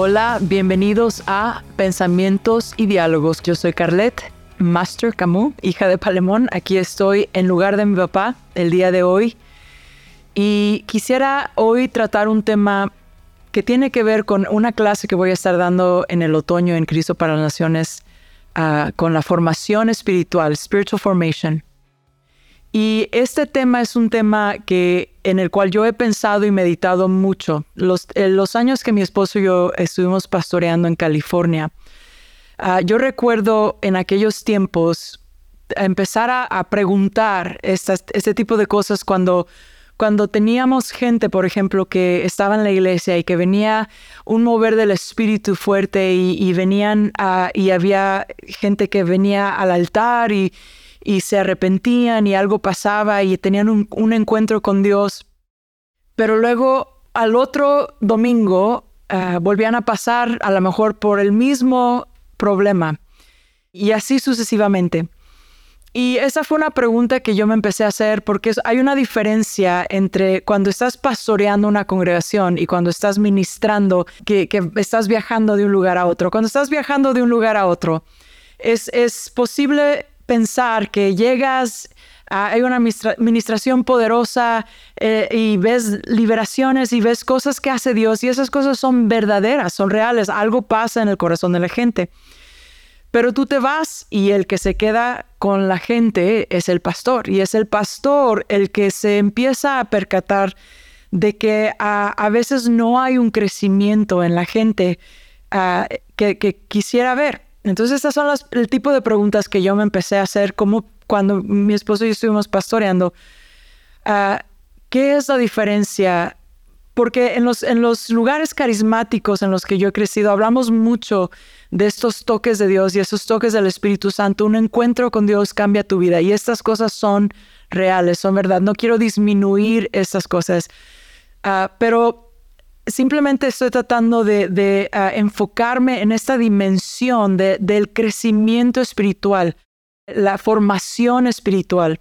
Hola, bienvenidos a Pensamientos y Diálogos. Yo soy Carlette, Master Camus, hija de Palemón. Aquí estoy en lugar de mi papá el día de hoy. Y quisiera hoy tratar un tema que tiene que ver con una clase que voy a estar dando en el otoño en Cristo para las Naciones uh, con la formación espiritual, spiritual formation. Y este tema es un tema que, en el cual yo he pensado y meditado mucho. Los, los años que mi esposo y yo estuvimos pastoreando en California, uh, yo recuerdo en aquellos tiempos empezar a, preguntar este tipo de cosas cuando, cuando teníamos gente, por ejemplo, que estaba en la iglesia y que venía un mover del espíritu fuerte y, venían y había gente que venía al altar y y se arrepentían y algo pasaba y tenían un, encuentro con Dios. Pero luego al otro domingo eh, volvían a pasar a lo mejor por el mismo problema y así sucesivamente. Y esa fue una pregunta que yo me empecé a hacer porque hay una diferencia entre cuando estás pastoreando una congregación y cuando estás ministrando, que, que estás viajando de un lugar a otro. Cuando estás viajando de un lugar a otro, es, es posible pensar que llegas, hay una administración poderosa eh, y ves liberaciones y ves cosas que hace Dios y esas cosas son verdaderas, son reales, algo pasa en el corazón de la gente. Pero tú te vas y el que se queda con la gente es el pastor y es el pastor el que se empieza a percatar de que a, veces no hay un crecimiento en la gente ah, que quisiera ver. Entonces, estas son las, el tipo de preguntas que yo me empecé a hacer como cuando mi esposo y yo estuvimos pastoreando. Ah, ¿Qué es la diferencia? Porque en los, en los lugares carismáticos en los que yo he crecido, hablamos mucho de estos toques de Dios y estos toques del Espíritu Santo. Un encuentro con Dios cambia tu vida y estas cosas son reales, son verdad. No quiero disminuir estas cosas, uh, pero simplemente estoy tratando de, ah, enfocarme en esta dimensión del crecimiento espiritual, la formación espiritual.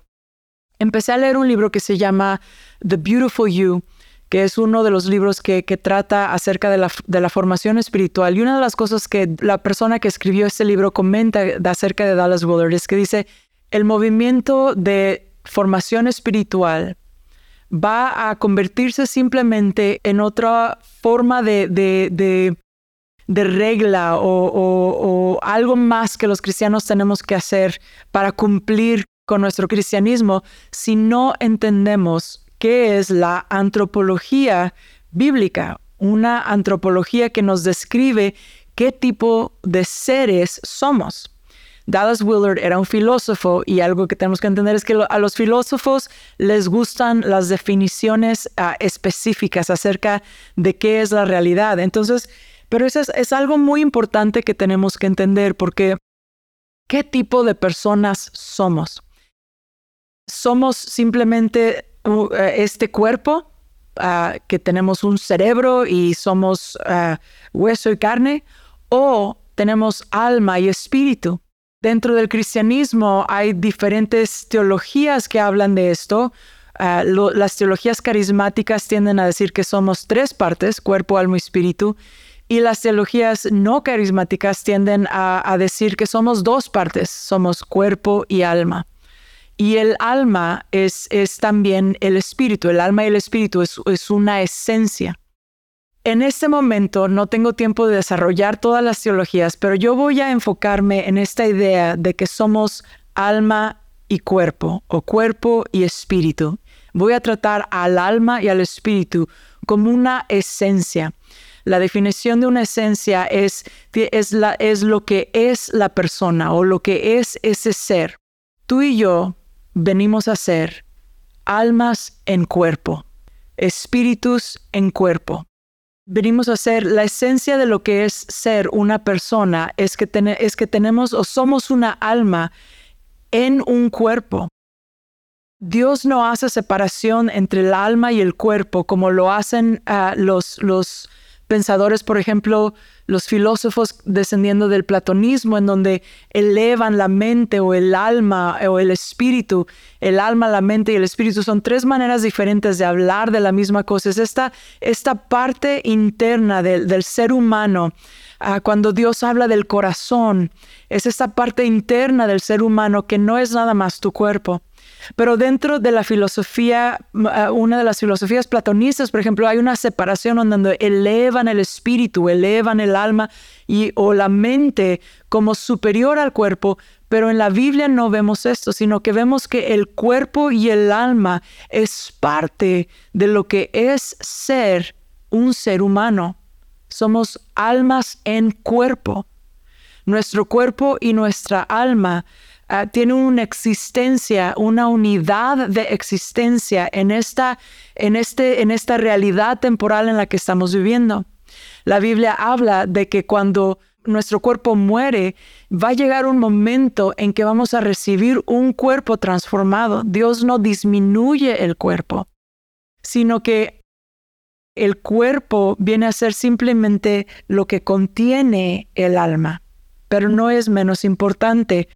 Empecé a leer un libro que se llama The Beautiful You, que es uno de los libros que, trata acerca de la, formación espiritual. Y una de las cosas que la persona que escribió este libro comenta acerca de Dallas Willard es que dice, el movimiento de formación espiritual va a convertirse simplemente en otra forma de, regla o, algo más que los cristianos tenemos que hacer para cumplir con nuestro cristianismo si no entendemos qué es la antropología bíblica, una antropología que nos describe qué tipo de seres somos. Dallas Willard era un filósofo y algo que tenemos que entender es que a los filósofos les gustan las definiciones ah, específicas acerca de qué es la realidad. Entonces, pero eso es, algo muy importante que tenemos que entender porque ¿qué tipo de personas somos? ¿Somos simplemente uh, este cuerpo ah, que tenemos un cerebro y somos ah, hueso y carne? ¿O tenemos alma y espíritu? Dentro del cristianismo hay diferentes teologías que hablan de esto. Ah, las teologías carismáticas tienden a decir que somos tres partes, cuerpo, alma y espíritu, y las teologías no carismáticas tienden a, decir que somos dos partes, somos cuerpo y alma. Y el alma es, también el espíritu, el alma y el espíritu es, es una esencia. En este momento no tengo tiempo de desarrollar todas las teologías, pero yo voy a enfocarme en esta idea de que somos alma y cuerpo, o cuerpo y espíritu. Voy a tratar al alma y al espíritu como una esencia. La definición de una esencia es, es, es lo que es la persona o lo que es ese ser. Tú y yo venimos a ser almas en cuerpo, espíritus en cuerpo venimos a ser la esencia de lo que es ser una persona, es que, es que tenemos o somos una alma en un cuerpo. Dios no hace separación entre el alma y el cuerpo como lo hacen ah, los, los pensadores, por ejemplo, los filósofos descendiendo del platonismo, en donde elevan la mente o el alma o el espíritu. El alma, la mente y el espíritu son tres maneras diferentes de hablar de la misma cosa. Es esta, esta parte interna del, del ser humano. Ah, cuando Dios habla del corazón, es esta parte interna del ser humano que no es nada más tu cuerpo. Pero dentro de la filosofía, una de las filosofías platonistas, por ejemplo, hay una separación donde elevan el espíritu, elevan el alma y, o la mente como superior al cuerpo, pero en la Biblia no vemos esto, sino que vemos que el cuerpo y el alma es parte de lo que es ser un ser humano. Somos almas en cuerpo. Nuestro cuerpo y nuestra alma Ah, tiene una existencia, una unidad de existencia en esta, en, este, en esta realidad temporal en la que estamos viviendo. La Biblia habla de que cuando nuestro cuerpo muere, va a llegar un momento en que vamos a recibir un cuerpo transformado. Dios no disminuye el cuerpo, sino que el cuerpo viene a ser simplemente lo que contiene el alma, pero no es menos importante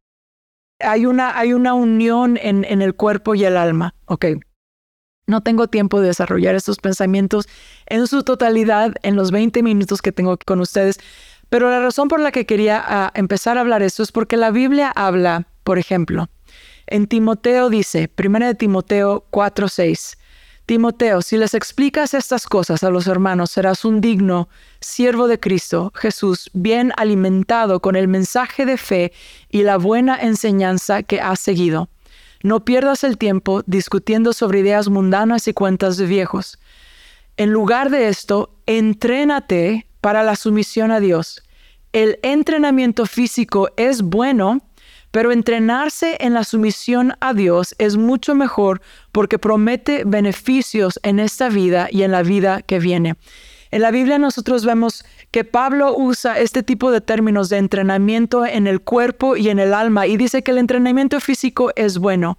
hay una, hay una unión en, en el cuerpo y el alma. Ok. No tengo tiempo de desarrollar estos pensamientos en su totalidad en los 20 minutos que tengo con ustedes, pero la razón por la que quería ah, empezar a hablar esto es porque la Biblia habla, por ejemplo, en Timoteo dice, 1 de Timoteo 4:6, Timoteo, si les explicas estas cosas a los hermanos, serás un digno siervo de Cristo Jesús, bien alimentado con el mensaje de fe y la buena enseñanza que has seguido. No pierdas el tiempo discutiendo sobre ideas mundanas y cuentas de viejos. En lugar de esto, entrénate para la sumisión a Dios. El entrenamiento físico es bueno, pero entrenarse en la sumisión a Dios es mucho mejor porque promete beneficios en esta vida y en la vida que viene. En la Biblia nosotros vemos que Pablo usa este tipo de términos de entrenamiento en el cuerpo y en el alma y dice que el entrenamiento físico es bueno,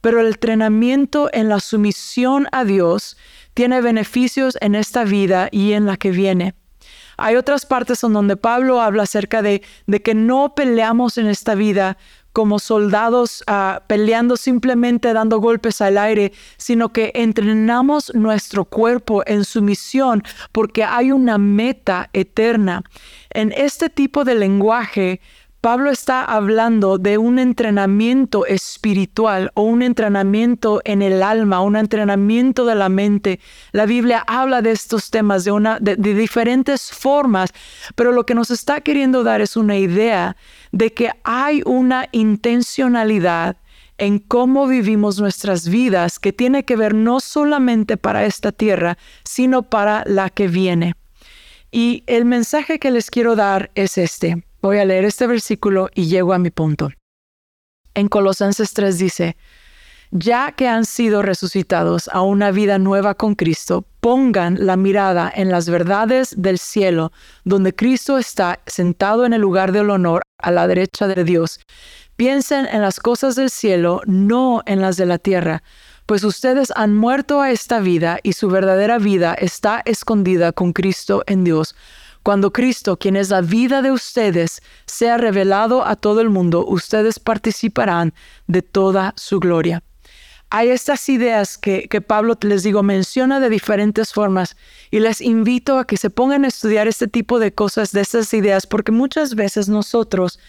pero el entrenamiento en la sumisión a Dios tiene beneficios en esta vida y en la que viene. Hay otras partes en donde Pablo habla acerca de, que no peleamos en esta vida como soldados ah, peleando simplemente dando golpes al aire, sino que entrenamos nuestro cuerpo en su misión porque hay una meta eterna. En este tipo de lenguaje, Pablo está hablando de un entrenamiento espiritual o un entrenamiento en el alma, un entrenamiento de la mente. La Biblia habla de estos temas de, una, diferentes formas, pero lo que nos está queriendo dar es una idea de que hay una intencionalidad en cómo vivimos nuestras vidas que tiene que ver no solamente para esta tierra, sino para la que viene. Y el mensaje que les quiero dar es este. Voy a leer este versículo y llego a mi punto. En Colosenses 3 dice, ya que han sido resucitados a una vida nueva con Cristo, pongan la mirada en las verdades del cielo, donde Cristo está sentado en el lugar del honor a la derecha de Dios. Piensen en las cosas del cielo, no en las de la tierra, pues ustedes han muerto a esta vida y su verdadera vida está escondida con Cristo en Dios. Cuando Cristo, quien es la vida de ustedes, sea revelado a todo el mundo, ustedes participarán de toda su gloria. Hay estas ideas que, Pablo, les digo, menciona de diferentes formas y les invito a que se pongan a estudiar este tipo de cosas, de estas ideas, porque muchas veces nosotros,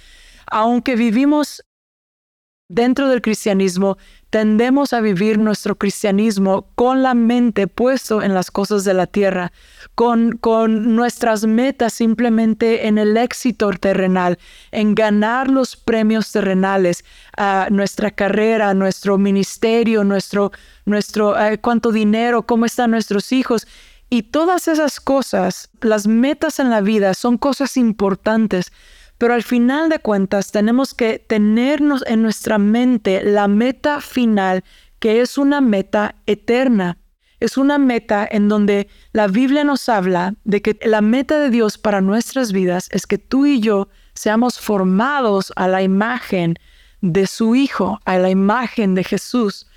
aunque vivimos dentro del cristianismo, tendemos a vivir nuestro cristianismo con la mente puesto en las cosas de la tierra, con, con nuestras metas simplemente en el éxito terrenal, en ganar los premios terrenales, a nuestra carrera, nuestro ministerio, nuestro, nuestro eh, cuánto dinero, cómo están nuestros hijos. Y todas esas cosas, las metas en la vida son cosas importantes, pero al final de cuentas tenemos que tenernos en nuestra mente la meta final, que es una meta eterna. Es una meta en donde la Biblia nos habla de que la meta de Dios para nuestras vidas es que tú y yo seamos formados a la imagen de su Hijo, a la imagen de Jesús.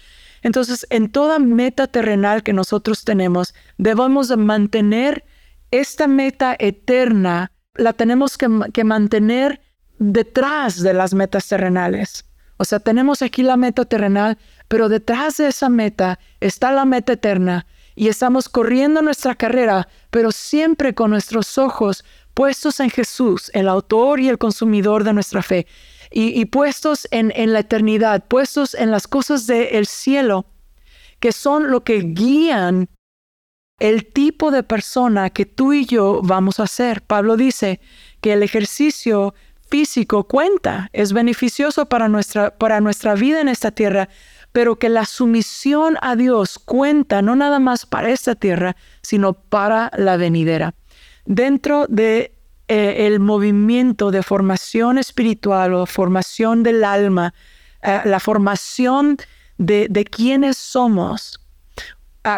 Entonces, en toda meta terrenal que nosotros tenemos, debemos de mantener esta meta eterna la tenemos que, mantener detrás de las metas terrenales. O sea, tenemos aquí la meta terrenal, pero detrás de esa meta está la meta eterna y estamos corriendo nuestra carrera, pero siempre con nuestros ojos puestos en Jesús, el autor y el consumidor de nuestra fe, y, puestos en, la eternidad, puestos en las cosas del cielo, que son lo que guían el tipo de persona que tú y yo vamos a ser. Pablo dice que el ejercicio físico cuenta, es beneficioso para nuestra, para nuestra vida en esta tierra, pero que la sumisión a Dios cuenta no nada más para esta tierra, sino para la venidera. Dentro de eh, el movimiento de formación espiritual o formación del alma, eh, la formación de, de quiénes somos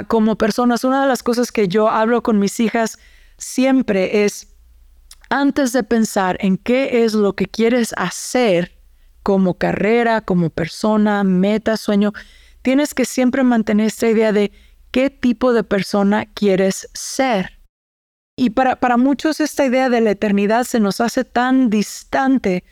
como personas, una de las cosas que yo hablo con mis hijas siempre es, antes de pensar en qué es lo que quieres hacer, como carrera, como persona, meta, sueño, tienes que siempre mantener esta idea de qué tipo de persona quieres ser. Y para, para muchos esta idea de la eternidad se nos hace tan distante,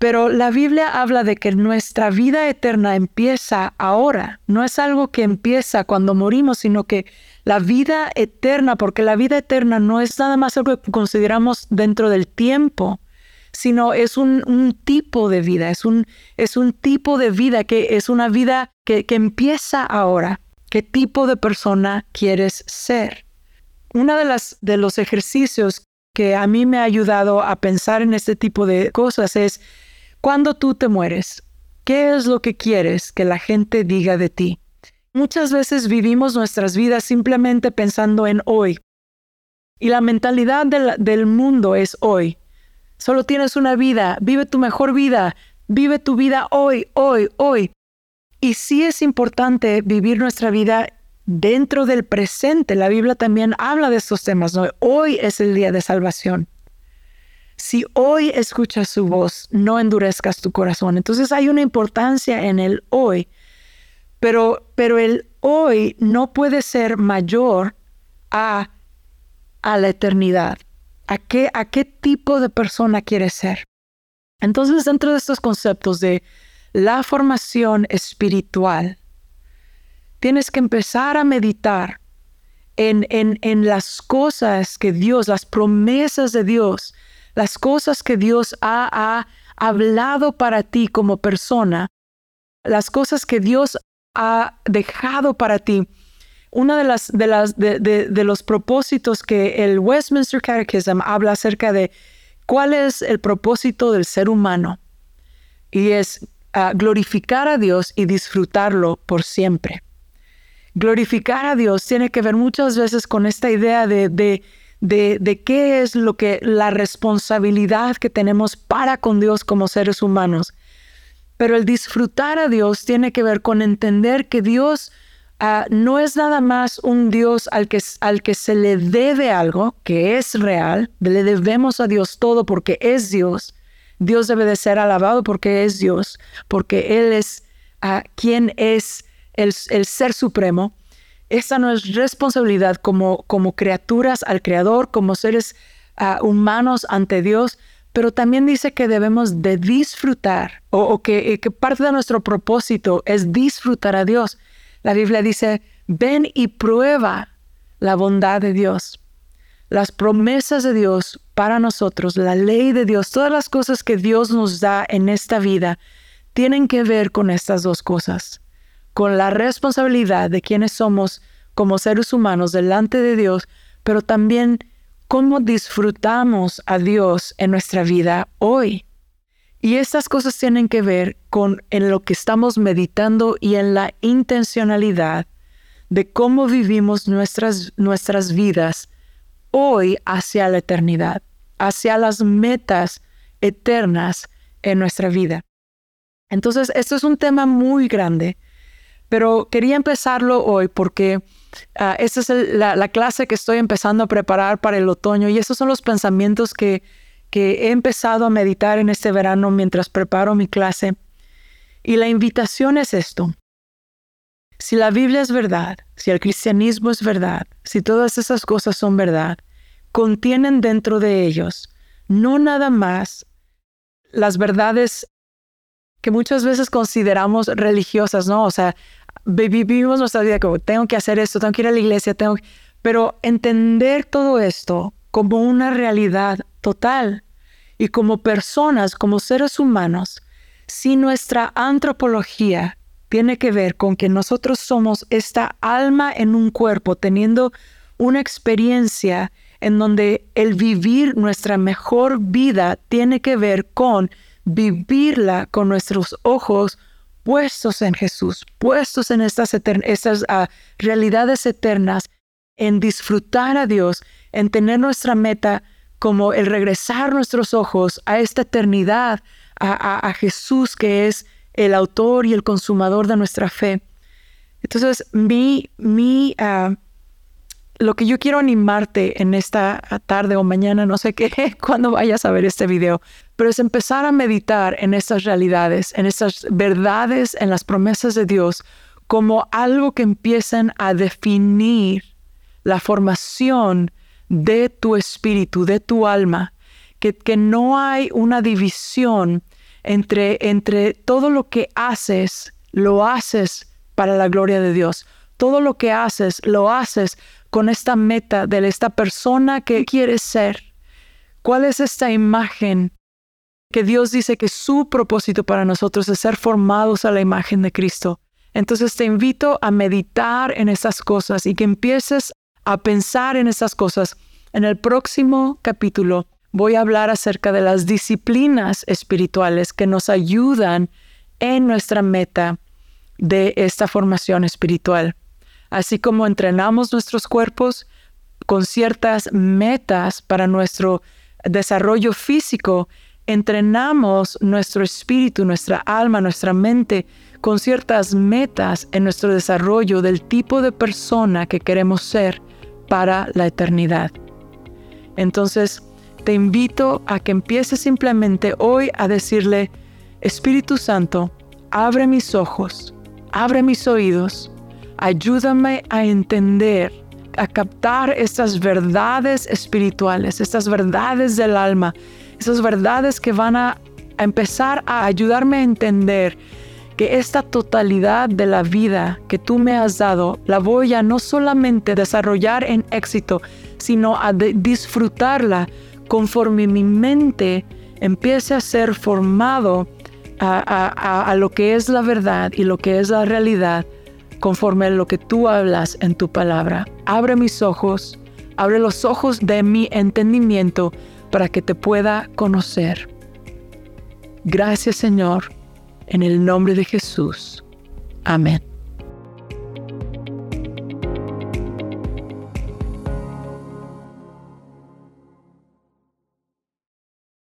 pero la Biblia habla de que nuestra vida eterna empieza ahora, no es algo que empieza cuando morimos, sino que la vida eterna, porque la vida eterna no es nada más algo que consideramos dentro del tiempo, sino es un, tipo de vida, es un, es un tipo de vida que es una vida que, que empieza ahora. ¿Qué tipo de persona quieres ser? Uno de, las, de los ejercicios que a mí me ha ayudado a pensar en este tipo de cosas es, cuando tú te mueres, ¿qué es lo que quieres que la gente diga de ti? Muchas veces vivimos nuestras vidas simplemente pensando en hoy. Y la mentalidad del mundo es hoy. Solo tienes una vida, vive tu mejor vida, vive tu vida hoy, hoy, hoy. Y sí es importante vivir nuestra vida dentro del presente. La Biblia también habla de estos temas. ¿no? Hoy es el día de salvación. Si hoy escuchas su voz, no endurezcas tu corazón. Entonces hay una importancia en el hoy, pero, pero el hoy no puede ser mayor a, a la eternidad a qué, a qué tipo de persona quieres ser. Entonces, dentro de estos conceptos de la formación espiritual, tienes que empezar a meditar en, en, las cosas que Dios, las promesas de Dios, las cosas que Dios ha, ha hablado para ti como persona, las cosas que Dios ha dejado para ti una de las de las de, los propósitos que el Westminster Catechism habla acerca de cuál es el propósito del ser humano y es ah, glorificar a Dios y disfrutarlo por siempre. Glorificar a Dios tiene que ver muchas veces con esta idea de, de, de qué es lo que la responsabilidad que tenemos para con Dios como seres humanos. Pero el disfrutar a Dios tiene que ver con entender que Dios Ah, no es nada más un Dios al que, al que se le debe algo, que es real, le debemos a Dios todo porque es Dios. Dios debe de ser alabado porque es Dios, porque Él es uh, quien es el, ser supremo. Esa no es responsabilidad como, como criaturas al Creador, como seres ah, humanos ante Dios, pero también dice que debemos de disfrutar o, que, que parte de nuestro propósito es disfrutar a Dios. La Biblia dice, ven y prueba la bondad de Dios, las promesas de Dios para nosotros, la ley de Dios, todas las cosas que Dios nos da en esta vida tienen que ver con estas dos cosas, con la responsabilidad de quienes somos como seres humanos delante de Dios, pero también cómo disfrutamos a Dios en nuestra vida hoy. Y estas cosas tienen que ver con en lo que estamos meditando y en la intencionalidad de cómo vivimos nuestras, nuestras vidas hoy hacia la eternidad, hacia las metas eternas en nuestra vida. Entonces, esto es un tema muy grande, pero quería empezarlo hoy porque ah, esta es la, la clase que estoy empezando a preparar para el otoño y esos son los pensamientos que que he empezado a meditar en este verano mientras preparo mi clase. Y la invitación es esto. Si la Biblia es verdad, si el cristianismo es verdad, si todas esas cosas son verdad, contienen dentro de ellos no nada más las verdades que muchas veces consideramos religiosas, ¿no? O sea, vivimos nuestra vida como tengo que hacer esto, tengo que ir a la iglesia, tengo Pero entender todo esto como una realidad total y como personas, como seres humanos, si nuestra antropología tiene que ver con que nosotros somos esta alma en un cuerpo, teniendo una experiencia en donde el vivir nuestra mejor vida tiene que ver con vivirla con nuestros ojos puestos en Jesús, puestos en estas, uh, realidades eternas, en disfrutar a Dios, en tener nuestra meta como el regresar nuestros ojos a esta eternidad, a, Jesús que es el autor y el consumador de nuestra fe. Entonces, mi, mi uh, lo que yo quiero animarte en esta tarde o mañana, no sé qué, cuando vayas a ver este video, pero es empezar a meditar en estas realidades, en estas verdades, en las promesas de Dios, como algo que empiezan a definir la formación de tu espíritu, de tu alma, que, que no hay una división entre, entre todo lo que haces, lo haces para la gloria de Dios. Todo lo que haces, lo haces con esta meta de esta persona que quieres ser? ¿Cuál es esta imagen que Dios dice que su propósito para nosotros es ser formados a la imagen de Cristo? Entonces te invito a meditar en estas cosas y que empieces a pensar en estas cosas. En el próximo capítulo voy a hablar acerca de las disciplinas espirituales que nos ayudan en nuestra meta de esta formación espiritual así como entrenamos nuestros cuerpos con ciertas metas para nuestro desarrollo físico, entrenamos nuestro espíritu, nuestra alma, nuestra mente con ciertas metas en nuestro desarrollo del tipo de persona que queremos ser para la eternidad. Entonces, te invito a que empieces simplemente hoy a decirle, Espíritu Santo, abre mis ojos, abre mis oídos, Ayúdame a entender, a captar estas verdades espirituales, estas verdades del alma, esas verdades que van a, empezar a ayudarme a entender que esta totalidad de la vida que tú me has dado la voy a no solamente desarrollar en éxito, sino a disfrutarla conforme mi mente empiece a ser formado a, lo que es la verdad y lo que es la realidad conforme a lo que tú hablas en tu palabra. Abre mis ojos, abre los ojos de mi entendimiento para que te pueda conocer. Gracias Señor, en el nombre de Jesús. Amén.